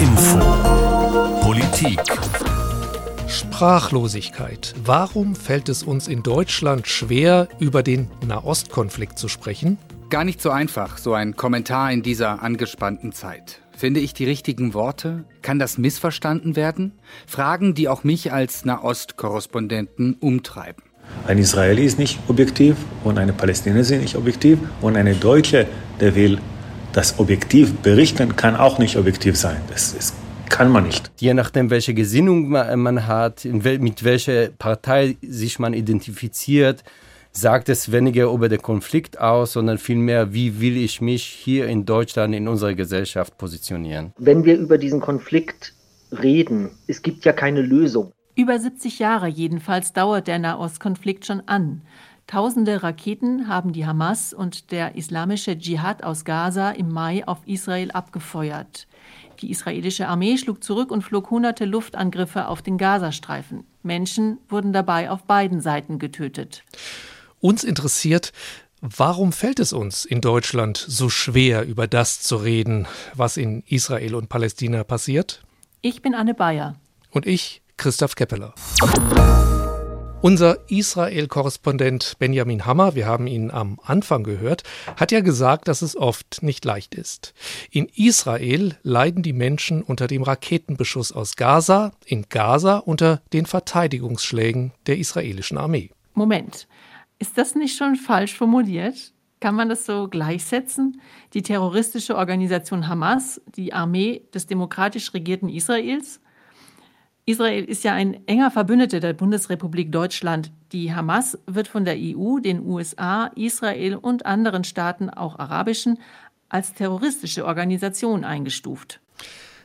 Info Politik Sprachlosigkeit. Warum fällt es uns in Deutschland schwer, über den Nahostkonflikt zu sprechen? Gar nicht so einfach, so ein Kommentar in dieser angespannten Zeit. Finde ich die richtigen Worte? Kann das missverstanden werden? Fragen, die auch mich als Nahost-Korrespondenten umtreiben. Ein Israeli ist nicht objektiv und eine Palästinenser ist nicht objektiv und eine Deutsche, der will das objektiv berichten, kann auch nicht objektiv sein. Das, das kann man nicht. Je nachdem, welche Gesinnung man hat, mit welcher Partei sich man identifiziert, sagt es weniger über den Konflikt aus, sondern vielmehr, wie will ich mich hier in Deutschland in unserer Gesellschaft positionieren. Wenn wir über diesen Konflikt reden, es gibt ja keine Lösung. Über 70 Jahre jedenfalls dauert der Nahostkonflikt schon an. Tausende Raketen haben die Hamas und der islamische Dschihad aus Gaza im Mai auf Israel abgefeuert. Die israelische Armee schlug zurück und flog hunderte Luftangriffe auf den Gazastreifen. Menschen wurden dabei auf beiden Seiten getötet. Uns interessiert, warum fällt es uns in Deutschland so schwer, über das zu reden, was in Israel und Palästina passiert? Ich bin Anne Bayer. Und ich Christoph Keppeler. Unser Israel-Korrespondent Benjamin Hammer, wir haben ihn am Anfang gehört, hat ja gesagt, dass es oft nicht leicht ist. In Israel leiden die Menschen unter dem Raketenbeschuss aus Gaza, in Gaza unter den Verteidigungsschlägen der israelischen Armee. Moment, ist das nicht schon falsch formuliert? Kann man das so gleichsetzen? Die terroristische Organisation Hamas, die Armee des demokratisch regierten Israels? Israel ist ja ein enger Verbündeter der Bundesrepublik Deutschland. Die Hamas wird von der EU, den USA, Israel und anderen Staaten, auch arabischen, als terroristische Organisation eingestuft.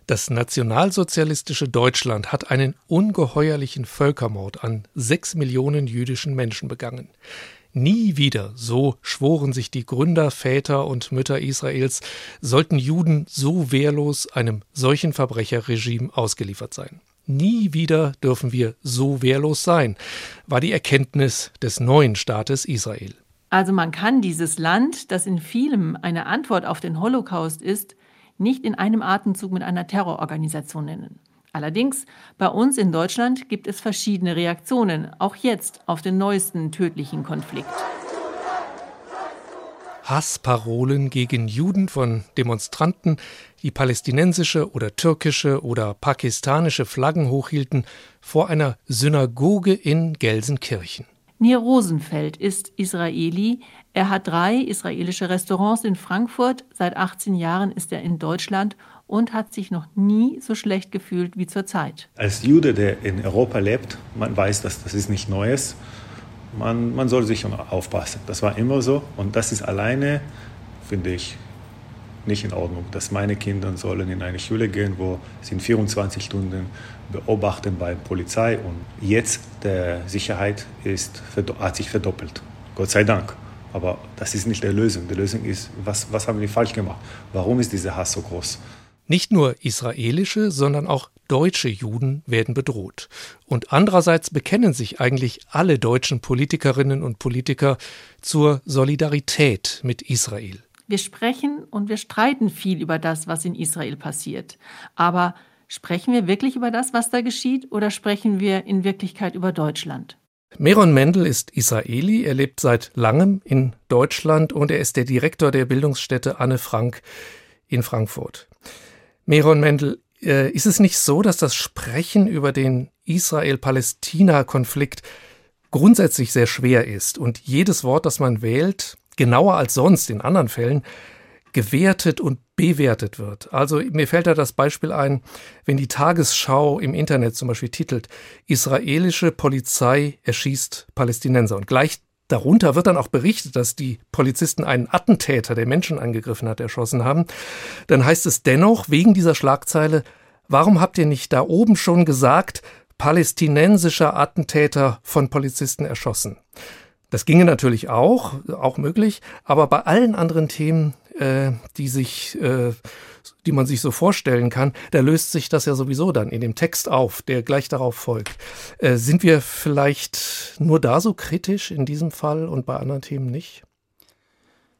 Das nationalsozialistische Deutschland hat einen ungeheuerlichen Völkermord an sechs Millionen jüdischen Menschen begangen. Nie wieder, so schworen sich die Gründer, Väter und Mütter Israels, sollten Juden so wehrlos einem solchen Verbrecherregime ausgeliefert sein. Nie wieder dürfen wir so wehrlos sein, war die Erkenntnis des neuen Staates Israel. Also man kann dieses Land, das in vielem eine Antwort auf den Holocaust ist, nicht in einem Atemzug mit einer Terrororganisation nennen. Allerdings, bei uns in Deutschland gibt es verschiedene Reaktionen, auch jetzt auf den neuesten tödlichen Konflikt. Hassparolen gegen Juden von Demonstranten, die palästinensische oder türkische oder pakistanische Flaggen hochhielten, vor einer Synagoge in Gelsenkirchen. Nir Rosenfeld ist Israeli. Er hat drei israelische Restaurants in Frankfurt. Seit 18 Jahren ist er in Deutschland und hat sich noch nie so schlecht gefühlt wie zurzeit. Als Jude, der in Europa lebt, man weiß, dass das ist nicht Neues man, man soll sich aufpassen. Das war immer so und das ist alleine, finde ich, nicht in Ordnung, dass meine Kinder sollen in eine Schule gehen, wo sie 24 Stunden beobachten bei Polizei und jetzt der Sicherheit ist, hat sich verdoppelt. Gott sei Dank. Aber das ist nicht die Lösung. Die Lösung ist, was, was haben wir falsch gemacht? Warum ist dieser Hass so groß? Nicht nur israelische, sondern auch deutsche Juden werden bedroht. Und andererseits bekennen sich eigentlich alle deutschen Politikerinnen und Politiker zur Solidarität mit Israel. Wir sprechen und wir streiten viel über das, was in Israel passiert. Aber sprechen wir wirklich über das, was da geschieht, oder sprechen wir in Wirklichkeit über Deutschland? Meron Mendel ist Israeli, er lebt seit langem in Deutschland und er ist der Direktor der Bildungsstätte Anne Frank in Frankfurt. Meron Mendel, äh, ist es nicht so, dass das Sprechen über den Israel-Palästina-Konflikt grundsätzlich sehr schwer ist und jedes Wort, das man wählt, genauer als sonst in anderen Fällen, gewertet und bewertet wird. Also mir fällt da das Beispiel ein, wenn die Tagesschau im Internet zum Beispiel titelt, israelische Polizei erschießt Palästinenser und gleich Darunter wird dann auch berichtet, dass die Polizisten einen Attentäter, der Menschen angegriffen hat, erschossen haben. Dann heißt es dennoch wegen dieser Schlagzeile, warum habt ihr nicht da oben schon gesagt, palästinensischer Attentäter von Polizisten erschossen? Das ginge natürlich auch, auch möglich, aber bei allen anderen Themen, äh, die sich äh, die man sich so vorstellen kann, da löst sich das ja sowieso dann in dem Text auf, der gleich darauf folgt. Äh, sind wir vielleicht nur da so kritisch in diesem Fall und bei anderen Themen nicht?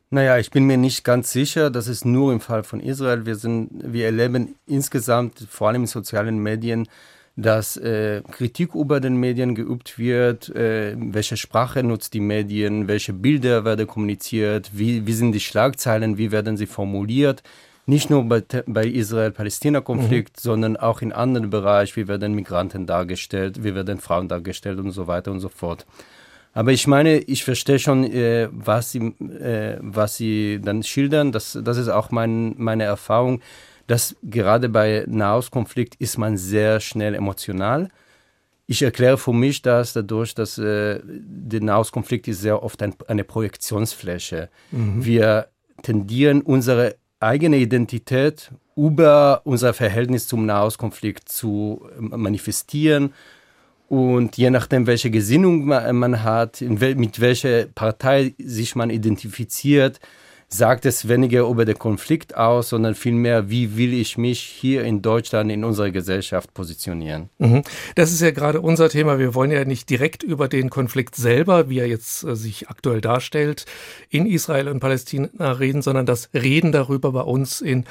Naja, ich bin mir nicht ganz sicher. Das ist nur im Fall von Israel. Wir, sind, wir erleben insgesamt, vor allem in sozialen Medien, dass äh, Kritik über den Medien geübt wird, äh, welche Sprache nutzt die Medien, welche Bilder werden kommuniziert, wie, wie sind die Schlagzeilen, wie werden sie formuliert. Nicht nur bei, bei Israel-Palästina-Konflikt, mhm. sondern auch in anderen Bereichen, wie werden Migranten dargestellt, wie werden Frauen dargestellt und so weiter und so fort. Aber ich meine, ich verstehe schon, äh, was, sie, äh, was Sie dann schildern. Das, das ist auch mein, meine Erfahrung, dass gerade bei Nahostkonflikt ist man sehr schnell emotional. Ich erkläre für mich das dadurch, dass äh, der Nahostkonflikt ist sehr oft ein, eine Projektionsfläche. Mhm. Wir tendieren unsere eigene Identität über unser Verhältnis zum Nahostkonflikt zu manifestieren und je nachdem, welche Gesinnung man hat, mit welcher Partei sich man identifiziert, sagt es weniger über den Konflikt aus, sondern vielmehr, wie will ich mich hier in Deutschland in unserer Gesellschaft positionieren. Mhm. Das ist ja gerade unser Thema. Wir wollen ja nicht direkt über den Konflikt selber, wie er jetzt äh, sich aktuell darstellt, in Israel und Palästina reden, sondern das Reden darüber bei uns in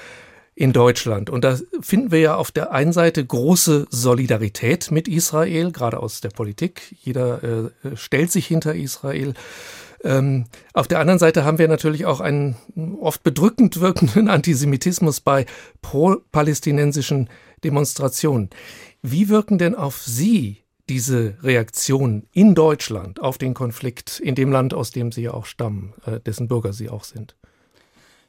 in Deutschland. Und da finden wir ja auf der einen Seite große Solidarität mit Israel, gerade aus der Politik. Jeder äh, stellt sich hinter Israel. Ähm, auf der anderen Seite haben wir natürlich auch einen oft bedrückend wirkenden Antisemitismus bei pro-palästinensischen Demonstrationen. Wie wirken denn auf Sie diese Reaktionen in Deutschland auf den Konflikt in dem Land, aus dem Sie ja auch stammen, äh, dessen Bürger Sie auch sind?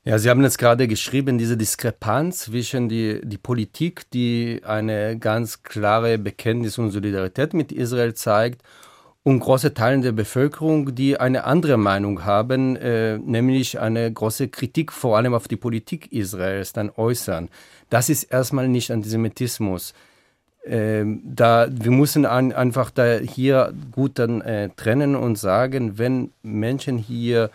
Ja, Sie haben jetzt gerade geschrieben, diese Diskrepanz zwischen die, die Politik, die eine ganz klare Bekenntnis und Solidarität mit Israel zeigt, und große Teile der Bevölkerung, die eine andere Meinung haben, äh, nämlich eine große Kritik vor allem auf die Politik Israels dann äußern. Das ist erstmal nicht Antisemitismus. Ähm, da, wir müssen an, einfach da hier gut dann äh, trennen und sagen, wenn Menschen hier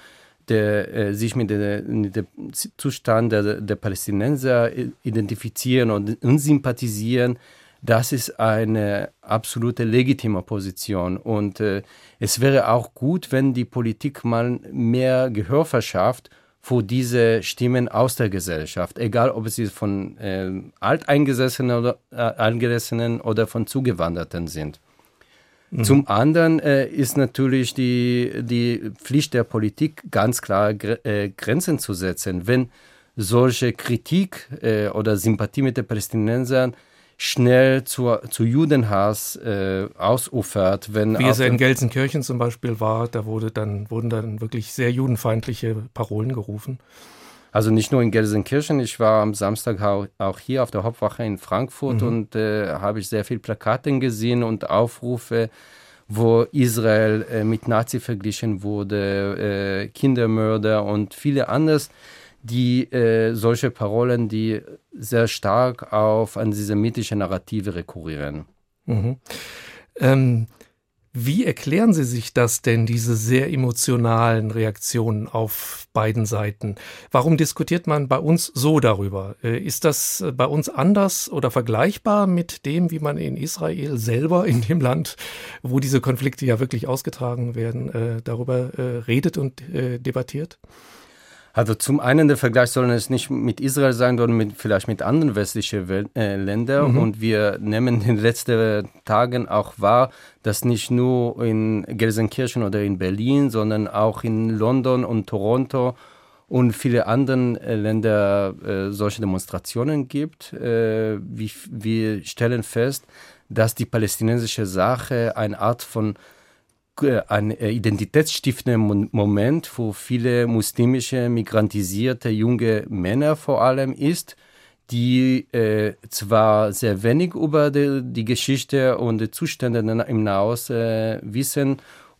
der, äh, sich mit dem Zustand der, der Palästinenser identifizieren und, und sympathisieren, das ist eine absolute legitime Position. Und äh, es wäre auch gut, wenn die Politik mal mehr Gehör verschafft für diese Stimmen aus der Gesellschaft, egal ob sie von äh, Alteingesessenen oder, äh, oder von Zugewanderten sind. Mhm. Zum anderen äh, ist natürlich die, die Pflicht der Politik, ganz klar äh, Grenzen zu setzen. Wenn solche Kritik äh, oder Sympathie mit den Palästinensern schnell zu, zu Judenhass äh, ausufert. Wenn Wie es in Gelsenkirchen zum Beispiel war, da wurde dann, wurden dann wirklich sehr judenfeindliche Parolen gerufen. Also nicht nur in Gelsenkirchen, ich war am Samstag auch hier auf der Hauptwache in Frankfurt mhm. und äh, habe ich sehr viele Plakate gesehen und Aufrufe, wo Israel äh, mit Nazi verglichen wurde, äh, Kindermörder und viele anderes, die äh, solche Parolen, die sehr stark auf antisemitische Narrative rekurrieren. Mhm. Ähm, wie erklären Sie sich das denn, diese sehr emotionalen Reaktionen auf beiden Seiten? Warum diskutiert man bei uns so darüber? Äh, ist das äh, bei uns anders oder vergleichbar mit dem, wie man in Israel selber, in dem Land, wo diese Konflikte ja wirklich ausgetragen werden, äh, darüber redet und debattiert? Also zum einen der Vergleich soll es nicht mit Israel sein, sondern mit, vielleicht mit anderen westlichen Wel äh, Ländern. Mhm. Und wir nehmen in den letzten Tagen auch wahr, dass nicht nur in Gelsenkirchen oder in Berlin, sondern auch in London und Toronto und viele anderen äh, Länder äh, solche Demonstrationen gibt. Äh, wir, wir stellen fest, dass die palästinensische Sache eine Art von ein äh, identitätsstiftender Moment für viele muslimische, migrantisierte junge Männer vor allem ist, die äh, zwar sehr wenig über die, die, Geschichte und die Zustände im Nahost äh, wissen,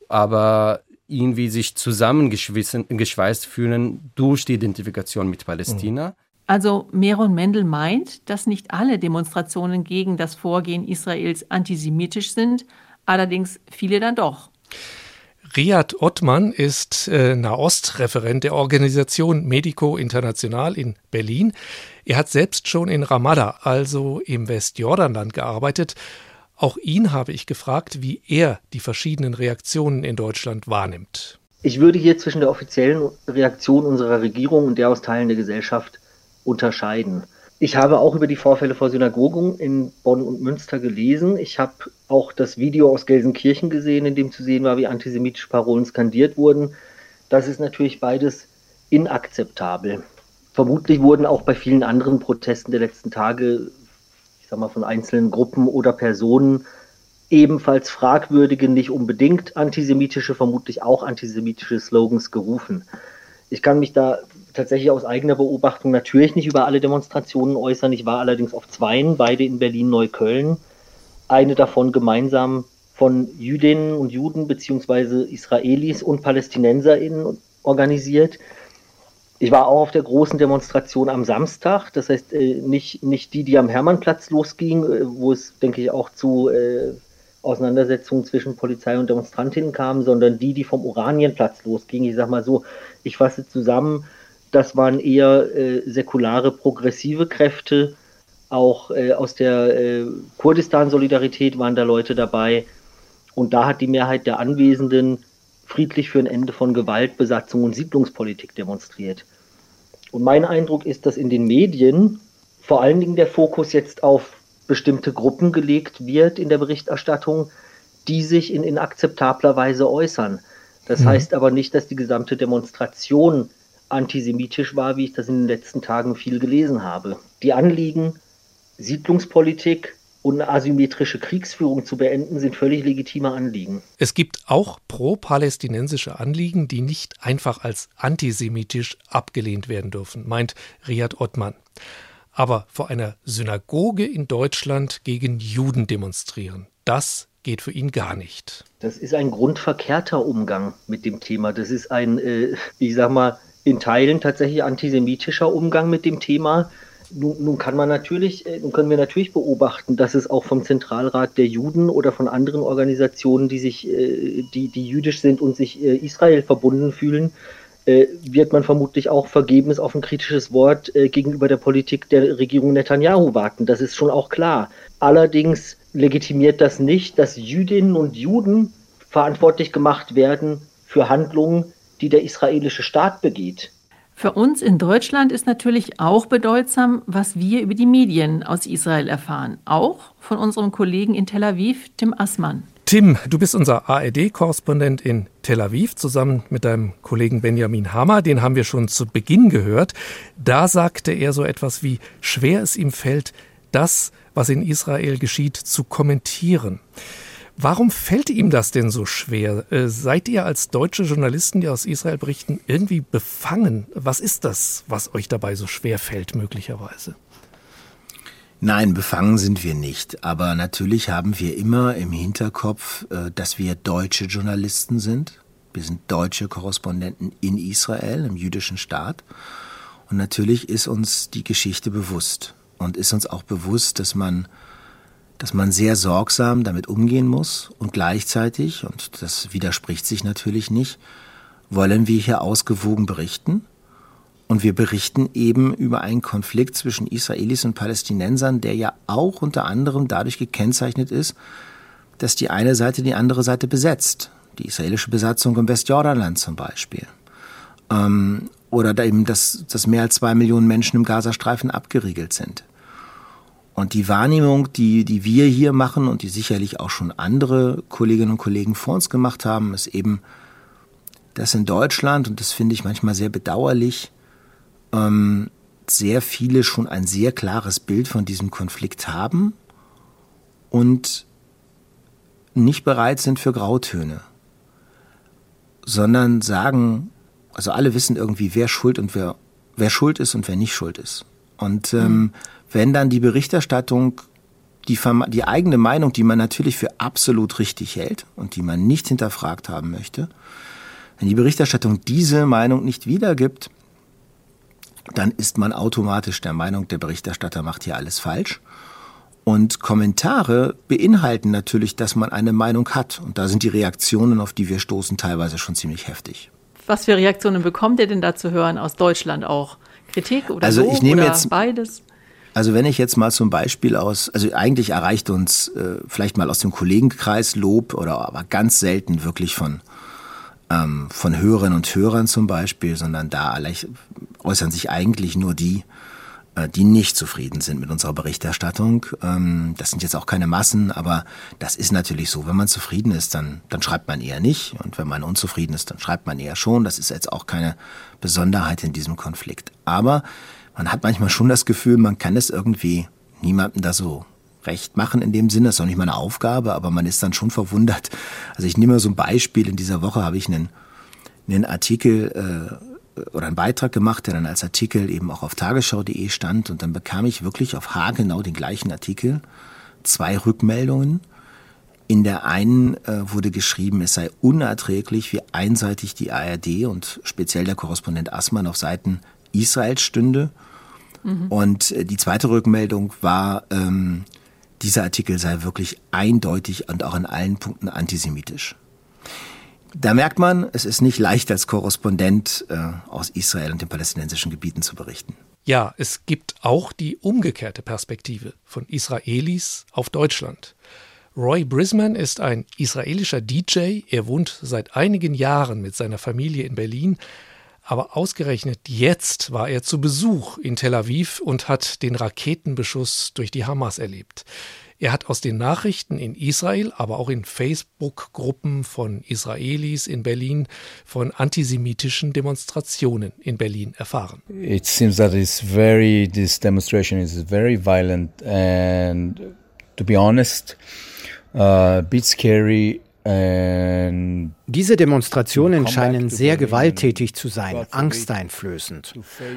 aber irgendwie sich zusammengeschweißt fühlen durch die Identifikation mit Palästina. Mhm. Also Meron Mendel meint, dass nicht alle Demonstrationen gegen das Vorgehen Israels antisemitisch sind, allerdings viele dann doch. Riyad Ottmann ist äh, Nahostreferent der Organisation Medico International in Berlin. Er hat selbst schon in Ramallah, also im Westjordanland, gearbeitet. Auch ihn habe ich gefragt, wie er die verschiedenen Reaktionen in Deutschland wahrnimmt. Ich würde hier zwischen der offiziellen Reaktion unserer Regierung und der aus Teilen der Gesellschaft unterscheiden. Ich habe auch über die Vorfälle vor Synagogen in Bonn und Münster gelesen. Ich habe auch das Video aus Gelsenkirchen gesehen, in dem zu sehen war, wie antisemitische Parolen skandiert wurden. Das ist natürlich beides inakzeptabel. Vermutlich wurden auch bei vielen anderen Protesten der letzten Tage, ich sag mal, von einzelnen Gruppen oder Personen ebenfalls fragwürdige, nicht unbedingt antisemitische, vermutlich auch antisemitische Slogans gerufen. Ich kann mich da tatsächlich aus eigener Beobachtung natürlich nicht über alle Demonstrationen äußern. Ich war allerdings auf zweien, beide in Berlin-Neukölln. Eine davon gemeinsam von Jüdinnen und Juden beziehungsweise Israelis und PalästinenserInnen organisiert. Ich war auch auf der großen Demonstration am Samstag, das heißt äh, nicht, nicht die, die am Hermannplatz losging, äh, wo es, denke ich, auch zu äh, Auseinandersetzungen zwischen Polizei und Demonstrantinnen kam, sondern die, die vom Oranienplatz losging. Ich sag mal so, ich fasse zusammen, das waren eher äh, säkulare, progressive Kräfte. Auch äh, aus der äh, Kurdistan-Solidarität waren da Leute dabei. Und da hat die Mehrheit der Anwesenden friedlich für ein Ende von Gewalt, Besatzung und Siedlungspolitik demonstriert. Und mein Eindruck ist, dass in den Medien vor allen Dingen der Fokus jetzt auf bestimmte Gruppen gelegt wird in der Berichterstattung, die sich in inakzeptabler Weise äußern. Das mhm. heißt aber nicht, dass die gesamte Demonstration antisemitisch war, wie ich das in den letzten Tagen viel gelesen habe. Die Anliegen, Siedlungspolitik und eine asymmetrische Kriegsführung zu beenden, sind völlig legitime Anliegen. Es gibt auch pro-palästinensische Anliegen, die nicht einfach als antisemitisch abgelehnt werden dürfen, meint Riyad Ottmann. Aber vor einer Synagoge in Deutschland gegen Juden demonstrieren, das geht für ihn gar nicht. Das ist ein grundverkehrter Umgang mit dem Thema. Das ist ein, äh, ich sag mal, in Teilen tatsächlich antisemitischer Umgang mit dem Thema. Nun, nun, kann man natürlich, äh, nun können wir natürlich beobachten, dass es auch vom Zentralrat der Juden oder von anderen Organisationen, die sich, äh, die, die jüdisch sind und sich äh, Israel verbunden fühlen, wird man vermutlich auch vergebens auf ein kritisches Wort gegenüber der Politik der Regierung Netanyahu warten. Das ist schon auch klar. Allerdings legitimiert das nicht, dass Jüdinnen und Juden verantwortlich gemacht werden für Handlungen, die der israelische Staat begeht. Für uns in Deutschland ist natürlich auch bedeutsam, was wir über die Medien aus Israel erfahren. Auch von unserem Kollegen in Tel Aviv, Tim Assmann. Tim, du bist unser ARD-Korrespondent in Tel Aviv zusammen mit deinem Kollegen Benjamin Hammer. Den haben wir schon zu Beginn gehört. Da sagte er so etwas wie, schwer es ihm fällt, das, was in Israel geschieht, zu kommentieren. Warum fällt ihm das denn so schwer? Äh, seid ihr als deutsche Journalisten, die aus Israel berichten, irgendwie befangen? Was ist das, was euch dabei so schwer fällt, möglicherweise? Nein, befangen sind wir nicht. Aber natürlich haben wir immer im Hinterkopf, äh, dass wir deutsche Journalisten sind. Wir sind deutsche Korrespondenten in Israel, im jüdischen Staat. Und natürlich ist uns die Geschichte bewusst. Und ist uns auch bewusst, dass man dass man sehr sorgsam damit umgehen muss und gleichzeitig, und das widerspricht sich natürlich nicht, wollen wir hier ausgewogen berichten. Und wir berichten eben über einen Konflikt zwischen Israelis und Palästinensern, der ja auch unter anderem dadurch gekennzeichnet ist, dass die eine Seite die andere Seite besetzt. Die israelische Besatzung im Westjordanland zum Beispiel. Ähm, oder da eben, dass, dass mehr als zwei Millionen Menschen im Gazastreifen abgeriegelt sind. Und die Wahrnehmung, die, die wir hier machen und die sicherlich auch schon andere Kolleginnen und Kollegen vor uns gemacht haben, ist eben, dass in Deutschland, und das finde ich manchmal sehr bedauerlich, ähm, sehr viele schon ein sehr klares Bild von diesem Konflikt haben und nicht bereit sind für Grautöne, sondern sagen, also alle wissen irgendwie, wer schuld und wer, wer schuld ist und wer nicht schuld ist. Und ähm, mhm wenn dann die Berichterstattung die, die eigene Meinung, die man natürlich für absolut richtig hält und die man nicht hinterfragt haben möchte, wenn die Berichterstattung diese Meinung nicht wiedergibt, dann ist man automatisch der Meinung, der Berichterstatter macht hier alles falsch. Und Kommentare beinhalten natürlich, dass man eine Meinung hat. Und da sind die Reaktionen, auf die wir stoßen, teilweise schon ziemlich heftig. Was für Reaktionen bekommt ihr denn da zu hören aus Deutschland auch? Kritik oder also Lob ich nehme oder jetzt beides? Also wenn ich jetzt mal zum Beispiel aus, also eigentlich erreicht uns äh, vielleicht mal aus dem Kollegenkreis Lob oder aber ganz selten wirklich von ähm, von Hörerinnen und Hörern zum Beispiel, sondern da äußern sich eigentlich nur die, äh, die nicht zufrieden sind mit unserer Berichterstattung. Ähm, das sind jetzt auch keine Massen, aber das ist natürlich so. Wenn man zufrieden ist, dann, dann schreibt man eher nicht. Und wenn man unzufrieden ist, dann schreibt man eher schon. Das ist jetzt auch keine Besonderheit in diesem Konflikt. Aber man hat manchmal schon das Gefühl, man kann es irgendwie niemandem da so recht machen in dem Sinne. Das ist auch nicht meine Aufgabe, aber man ist dann schon verwundert. Also ich nehme so ein Beispiel. In dieser Woche habe ich einen, einen Artikel äh, oder einen Beitrag gemacht, der dann als Artikel eben auch auf tagesschau.de stand. Und dann bekam ich wirklich auf H genau den gleichen Artikel, zwei Rückmeldungen. In der einen äh, wurde geschrieben, es sei unerträglich, wie einseitig die ARD und speziell der Korrespondent Assmann auf Seiten Israels stünde. Mhm. Und äh, die zweite Rückmeldung war, ähm, dieser Artikel sei wirklich eindeutig und auch in allen Punkten antisemitisch. Da merkt man, es ist nicht leicht als Korrespondent äh, aus Israel und den palästinensischen Gebieten zu berichten. Ja, es gibt auch die umgekehrte Perspektive von Israelis auf Deutschland. Roy Brisman ist ein israelischer DJ. Er wohnt seit einigen Jahren mit seiner Familie in Berlin. Aber ausgerechnet jetzt war er zu Besuch in Tel Aviv und hat den Raketenbeschuss durch die Hamas erlebt. Er hat aus den Nachrichten in Israel, aber auch in Facebook-Gruppen von Israelis in Berlin von antisemitischen Demonstrationen in Berlin erfahren. It seems that it's very this demonstration is very violent and to be honest, uh, a bit scary diese Demonstrationen scheinen sehr gewalttätig zu sein, angsteinflößend.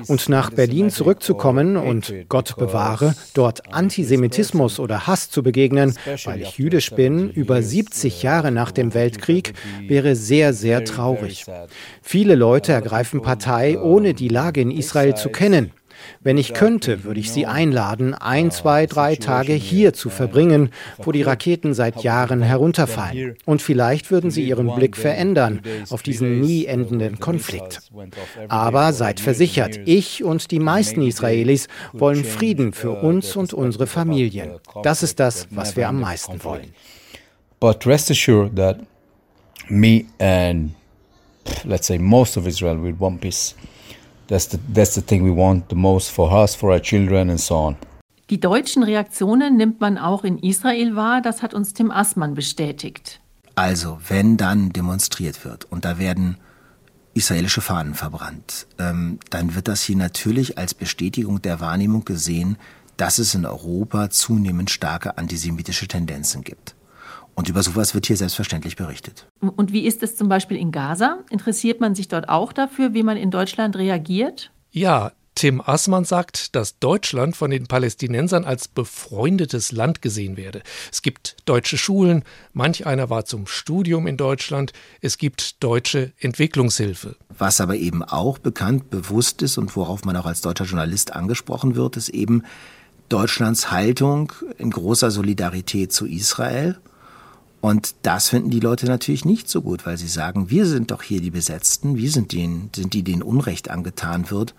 Und nach Berlin zurückzukommen und Gott bewahre, dort Antisemitismus oder Hass zu begegnen, weil ich jüdisch bin, über 70 Jahre nach dem Weltkrieg, wäre sehr, sehr traurig. Viele Leute ergreifen Partei, ohne die Lage in Israel zu kennen. Wenn ich könnte, würde ich Sie einladen, ein, zwei, drei Tage hier zu verbringen, wo die Raketen seit Jahren herunterfallen. Und vielleicht würden Sie Ihren Blick verändern auf diesen nie endenden Konflikt. Aber seid versichert, ich und die meisten Israelis wollen Frieden für uns und unsere Familien. Das ist das, was wir am meisten wollen. But rest assured that me and let's say most of Israel will want peace. That's the, that's the thing we want the most for us, for our children and so on. Die deutschen Reaktionen nimmt man auch in Israel wahr, das hat uns Tim Assmann bestätigt. Also, wenn dann demonstriert wird und da werden israelische Fahnen verbrannt, ähm, dann wird das hier natürlich als Bestätigung der Wahrnehmung gesehen, dass es in Europa zunehmend starke antisemitische Tendenzen gibt. Und über sowas wird hier selbstverständlich berichtet. Und wie ist es zum Beispiel in Gaza? Interessiert man sich dort auch dafür, wie man in Deutschland reagiert? Ja, Tim Assmann sagt, dass Deutschland von den Palästinensern als befreundetes Land gesehen werde. Es gibt deutsche Schulen, manch einer war zum Studium in Deutschland, es gibt deutsche Entwicklungshilfe. Was aber eben auch bekannt, bewusst ist und worauf man auch als deutscher Journalist angesprochen wird, ist eben Deutschlands Haltung in großer Solidarität zu Israel und das finden die Leute natürlich nicht so gut, weil sie sagen, wir sind doch hier die Besetzten, wir sind, denen, sind die, denen Unrecht angetan wird.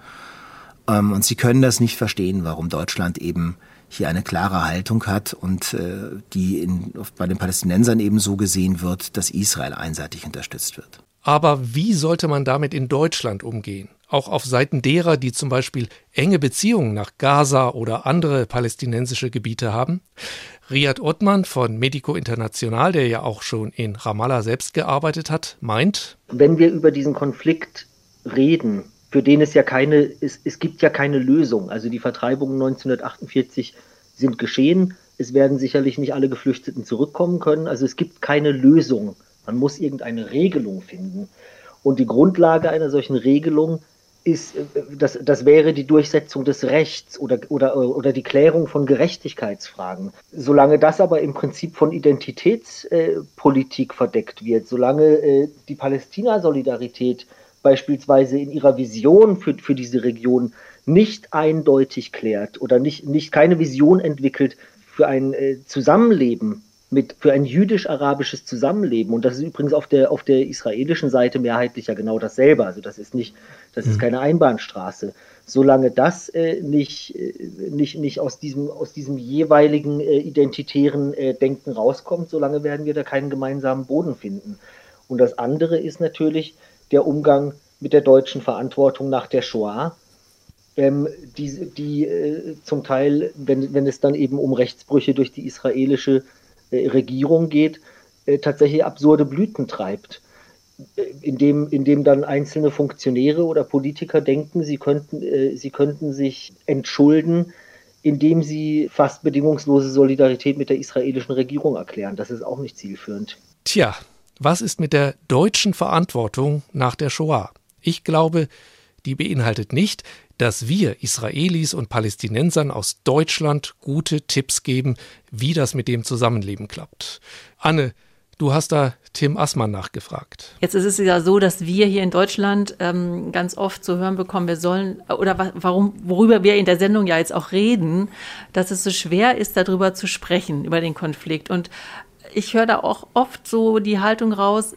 Ähm, und sie können das nicht verstehen, warum Deutschland eben hier eine klare Haltung hat und äh, die in, bei den Palästinensern eben so gesehen wird, dass Israel einseitig unterstützt wird. Aber wie sollte man damit in Deutschland umgehen? Auch auf Seiten derer, die zum Beispiel enge Beziehungen nach Gaza oder andere palästinensische Gebiete haben? Riyad Ottmann von Medico International, der ja auch schon in Ramallah selbst gearbeitet hat, meint, wenn wir über diesen Konflikt reden, für den es ja keine, es, es gibt ja keine Lösung. Also die Vertreibungen 1948 sind geschehen. Es werden sicherlich nicht alle Geflüchteten zurückkommen können. Also es gibt keine Lösung. Man muss irgendeine Regelung finden. Und die Grundlage einer solchen Regelung ist, äh, das, das wäre die Durchsetzung des Rechts oder, oder, oder die Klärung von Gerechtigkeitsfragen. Solange das aber im Prinzip von Identitätspolitik verdeckt wird, solange äh, die Palästina-Solidarität beispielsweise in ihrer Vision für, für diese Region nicht eindeutig klärt oder nicht, nicht keine Vision entwickelt für ein äh, Zusammenleben mit, für ein jüdisch-arabisches Zusammenleben. Und das ist übrigens auf der, auf der israelischen Seite mehrheitlich ja genau dasselbe. Also das ist nicht, das ist mhm. keine Einbahnstraße. Solange das äh, nicht, äh, nicht, nicht aus, diesem, aus diesem jeweiligen äh, identitären äh, Denken rauskommt, solange werden wir da keinen gemeinsamen Boden finden. Und das andere ist natürlich der Umgang mit der deutschen Verantwortung nach der Shoah, ähm, die, die äh, zum Teil, wenn, wenn es dann eben um Rechtsbrüche durch die israelische äh, Regierung geht, äh, tatsächlich absurde Blüten treibt. Äh, indem, indem dann einzelne Funktionäre oder Politiker denken, sie könnten, äh, sie könnten sich entschulden, indem sie fast bedingungslose Solidarität mit der israelischen Regierung erklären. Das ist auch nicht zielführend. Tja, was ist mit der deutschen Verantwortung nach der Shoah? Ich glaube, die beinhaltet nicht, dass wir Israelis und Palästinensern aus Deutschland gute Tipps geben, wie das mit dem Zusammenleben klappt. Anne, Du hast da Tim Assmann nachgefragt. Jetzt ist es ja so, dass wir hier in Deutschland ähm, ganz oft zu hören bekommen, wir sollen, oder warum, worüber wir in der Sendung ja jetzt auch reden, dass es so schwer ist, darüber zu sprechen, über den Konflikt. Und ich höre da auch oft so die Haltung raus,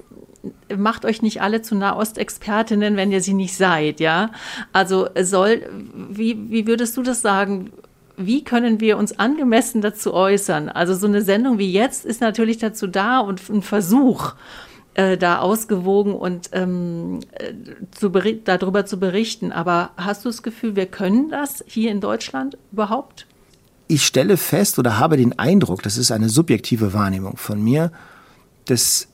macht euch nicht alle zu Nahostexpertinnen, wenn ihr sie nicht seid, ja. Also soll, wie, wie würdest du das sagen? wie können wir uns angemessen dazu äußern? Also so eine Sendung wie jetzt ist natürlich dazu da und ein Versuch, äh, da ausgewogen und ähm, äh, zu darüber zu berichten. Aber hast du das Gefühl, wir können das hier in Deutschland überhaupt? Ich stelle fest oder habe den Eindruck, das ist eine subjektive Wahrnehmung von mir, dass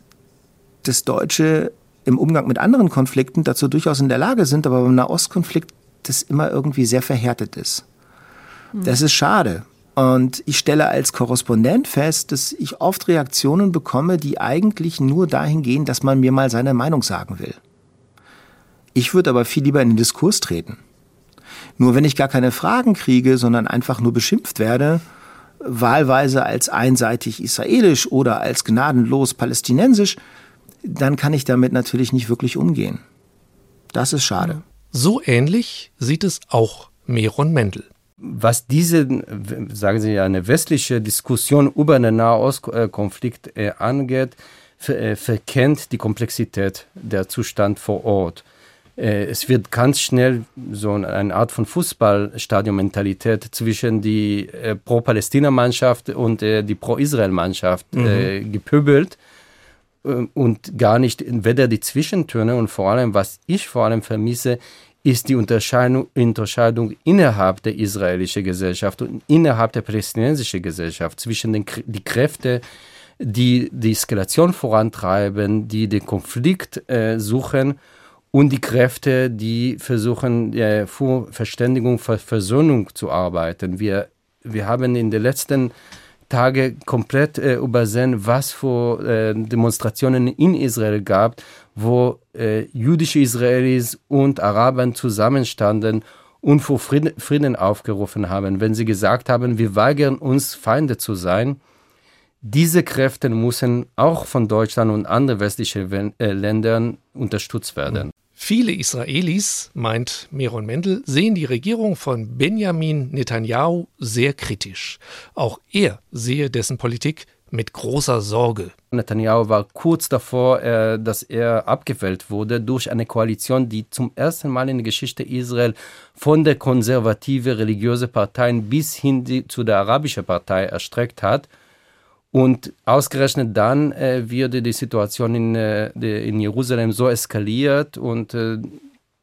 das Deutsche im Umgang mit anderen Konflikten dazu durchaus in der Lage sind, aber beim Nahostkonflikt das immer irgendwie sehr verhärtet ist. Das ist schade. Und ich stelle als Korrespondent fest, dass ich oft Reaktionen bekomme, die eigentlich nur dahin gehen, dass man mir mal seine Meinung sagen will. Ich würde aber viel lieber in den Diskurs treten. Nur wenn ich gar keine Fragen kriege, sondern einfach nur beschimpft werde, wahlweise als einseitig israelisch oder als gnadenlos palästinensisch, dann kann ich damit natürlich nicht wirklich umgehen. Das ist schade. So ähnlich sieht es auch Meron Mendel was diese, sagen Sie ja, eine westliche Diskussion über den Nahostkonflikt äh, angeht, äh, verkennt die Komplexität der Zustand vor Ort. Äh, es wird ganz schnell so eine Art von Fußballstadion-Mentalität zwischen die Pro-Palästina-Mannschaft und die Pro-Israel-Mannschaft mhm. gepöbelt und gar nicht weder die Zwischentöne und vor allem, was ich vor allem vermisse, ist die Unterscheidung, Unterscheidung innerhalb der israelischen Gesellschaft und innerhalb der palästinensischen Gesellschaft zwischen den die Kräfte, die die Eskalation vorantreiben, die den Konflikt äh, suchen und die Kräfte, die versuchen, äh, für Verständigung, für Versöhnung zu arbeiten. Wir, wir haben in den letzten Tage komplett äh, übersehen, was für äh, Demonstrationen in Israel gab, wo äh, jüdische Israelis und Araber zusammenstanden und vor Frieden, Frieden aufgerufen haben, wenn sie gesagt haben, wir weigern uns, Feinde zu sein. Diese Kräfte müssen auch von Deutschland und anderen westlichen äh, Ländern unterstützt werden. Viele Israelis, meint Meron Mendel, sehen die Regierung von Benjamin Netanyahu sehr kritisch. Auch er sehe dessen Politik mit großer Sorge. Netanyahu war kurz davor, äh, dass er abgewählt wurde durch eine Koalition, die zum ersten Mal in der Geschichte Israel von der konservative religiöse Parteien bis hin zu der arabischen Partei erstreckt hat. Und ausgerechnet dann äh, wurde die Situation in, äh, in Jerusalem so eskaliert und äh,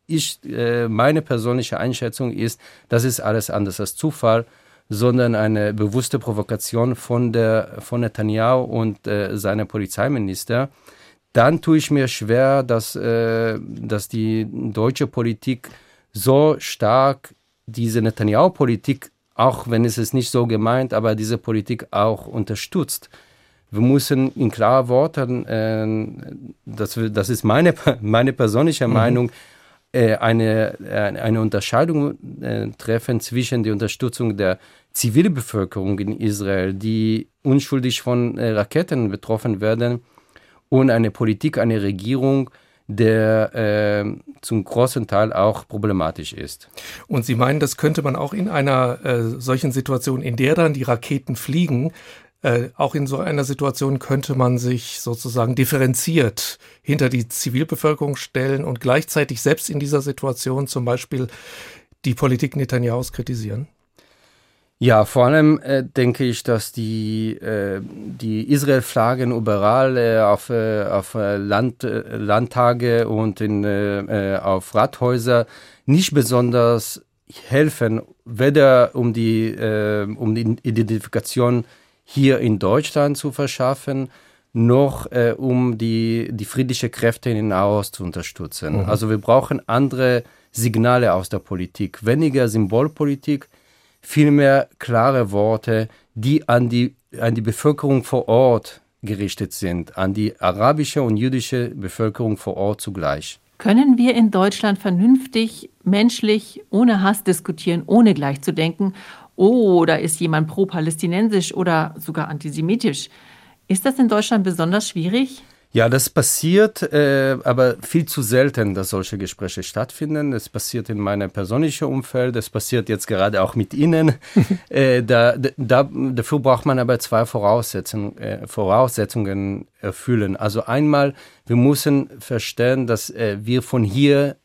ich, äh, meine persönliche Einschätzung ist, das ist alles anders als Zufall, sondern eine bewusste Provokation von, der, von Netanyahu und äh, seiner Polizeiminister. Dann tue ich mir schwer, dass, äh, dass die deutsche Politik so stark diese Netanyahu-Politik auch wenn es ist nicht so gemeint, aber diese Politik auch unterstützt. Wir müssen in klaren Worten, äh, das, das ist meine, meine persönliche mhm. Meinung, äh, eine, äh, eine Unterscheidung äh, treffen zwischen der Unterstützung der Zivilbevölkerung in Israel, die unschuldig von äh, Raketen betroffen werden, und eine Politik, eine Regierung, der äh, zum großen Teil auch problematisch ist. Und Sie meinen, das könnte man auch in einer äh, solchen Situation, in der dann die Raketen fliegen, äh, auch in so einer Situation könnte man sich sozusagen differenziert hinter die Zivilbevölkerung stellen und gleichzeitig selbst in dieser Situation zum Beispiel die Politik Netanyahus kritisieren? Ja, vor allem äh, denke ich, dass die, äh, die Israel-Flaggen überall äh, auf, äh, auf äh, Land, äh, Landtage und in, auf Rathäuser nicht besonders helfen, weder um die, um die Identifikation hier in Deutschland zu verschaffen, noch um die, die friedliche Kräfte in Nahost zu unterstützen. Mhm. Also wir brauchen andere Signale aus der Politik, weniger Symbolpolitik, vielmehr klare Worte, die an die, an die Bevölkerung vor Ort gerichtet sind, an die arabische und jüdische Bevölkerung vor Ort zugleich. Können wir in Deutschland vernünftig, menschlich, ohne Hass diskutieren, ohne gleich zu denken, oh, da ist jemand pro-palästinensisch oder sogar antisemitisch? Ist das in Deutschland besonders schwierig? Ja, das passiert, äh, aber viel zu selten, dass solche Gespräche stattfinden. Es passiert in meinem persönlichen Umfeld, es passiert jetzt gerade auch mit Ihnen. äh, da, da, dafür braucht man aber zwei Voraussetzungen, äh, Voraussetzungen erfüllen. Also einmal, wir müssen verstehen, dass äh, wir von hier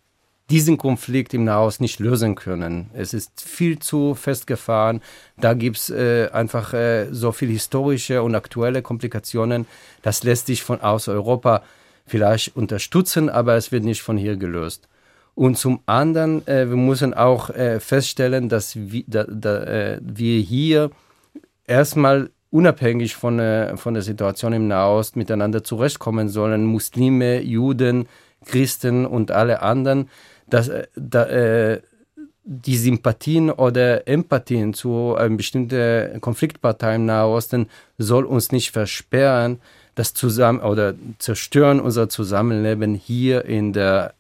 diesen Konflikt im Nahost nicht lösen können. Es ist viel zu festgefahren. Da gibt es äh, einfach äh, so viele historische und aktuelle Komplikationen. Das lässt sich von aus Europa vielleicht unterstützen, aber es wird nicht von hier gelöst. Und zum anderen, äh, wir müssen auch äh, feststellen, dass wir, da, da, äh, wir hier erstmal unabhängig von, äh, von der Situation im Nahost miteinander zurechtkommen sollen. Muslime, Juden, Christen und alle anderen dass äh, da, äh, die Sympathien oder Empathien zu einer bestimmten Konfliktpartei im Nahosten soll uns nicht versperren, das zusammen oder zerstören unser Zusammenleben hier in der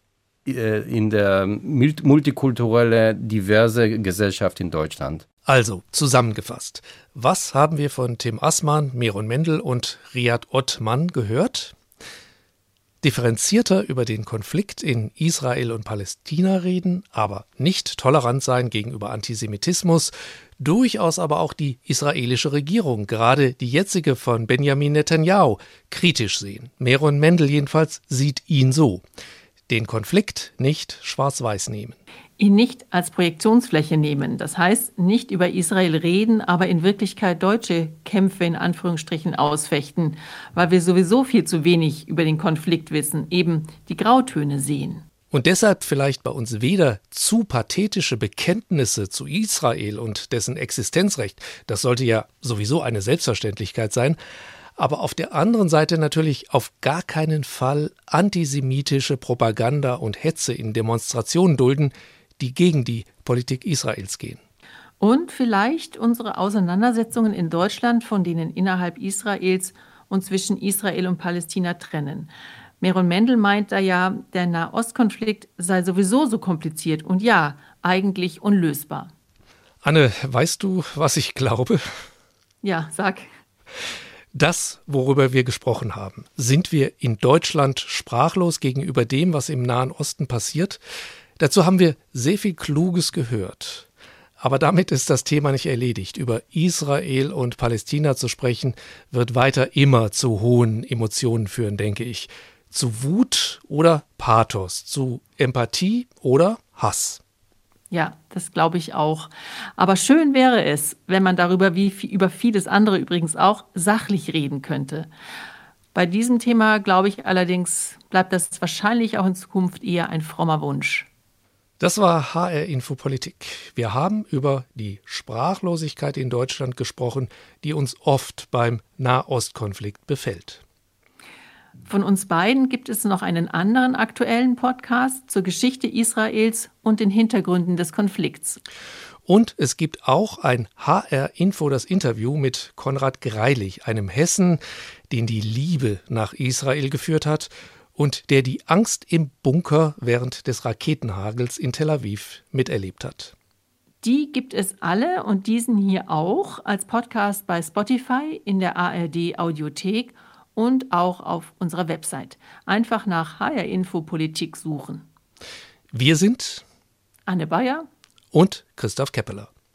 äh, in der multikulturelle, diverse Gesellschaft in Deutschland. Also, zusammengefasst. Was haben wir von Tim Assmann, Meron Mendel und Riyad Ottmann gehört? Differenzierter über den Konflikt in Israel und Palästina reden, aber nicht tolerant sein gegenüber Antisemitismus, durchaus aber auch die israelische Regierung, gerade die jetzige von Benjamin Netanyahu, kritisch sehen. Meron Mendel jedenfalls sieht ihn so. Den Konflikt nicht schwarz-weiß nehmen ihn nicht als Projektionsfläche nehmen. Das heißt, nicht über Israel reden, aber in Wirklichkeit deutsche Kämpfe in Anführungsstrichen ausfechten, weil wir sowieso viel zu wenig über den Konflikt wissen, eben die Grautöne sehen. Und deshalb vielleicht bei uns weder zu pathetische Bekenntnisse zu Israel und dessen Existenzrecht, das sollte ja sowieso eine Selbstverständlichkeit sein, aber auf der anderen Seite natürlich auf gar keinen Fall antisemitische Propaganda und Hetze in Demonstrationen dulden, die gegen die Politik Israels gehen. Und vielleicht unsere Auseinandersetzungen in Deutschland, von denen innerhalb Israels und zwischen Israel und Palästina trennen. Meron Mendel meint da ja, der Nahostkonflikt sei sowieso so kompliziert und ja, eigentlich unlösbar. Anne, weißt du, was ich glaube? Ja, sag. Das, worüber wir gesprochen haben, sind wir in Deutschland sprachlos gegenüber dem, was im Nahen Osten passiert? Dazu haben wir sehr viel Kluges gehört. Aber damit ist das Thema nicht erledigt. Über Israel und Palästina zu sprechen, wird weiter immer zu hohen Emotionen führen, denke ich. Zu Wut oder Pathos, zu Empathie oder Hass. Ja, das glaube ich auch. Aber schön wäre es, wenn man darüber wie über vieles andere übrigens auch sachlich reden könnte. Bei diesem Thema glaube ich allerdings, bleibt das wahrscheinlich auch in Zukunft eher ein frommer Wunsch. Das war HR Infopolitik. Wir haben über die Sprachlosigkeit in Deutschland gesprochen, die uns oft beim Nahostkonflikt befällt. Von uns beiden gibt es noch einen anderen aktuellen Podcast zur Geschichte Israels und den Hintergründen des Konflikts. Und es gibt auch ein HR Info das Interview mit Konrad Greilich, einem Hessen, den die Liebe nach Israel geführt hat und der die Angst im Bunker während des Raketenhagels in Tel Aviv miterlebt hat. Die gibt es alle und diesen hier auch als Podcast bei Spotify in der ARD Audiothek und auch auf unserer Website. Einfach nach HR Info Politik suchen. Wir sind Anne Bayer und Christoph Keppeler.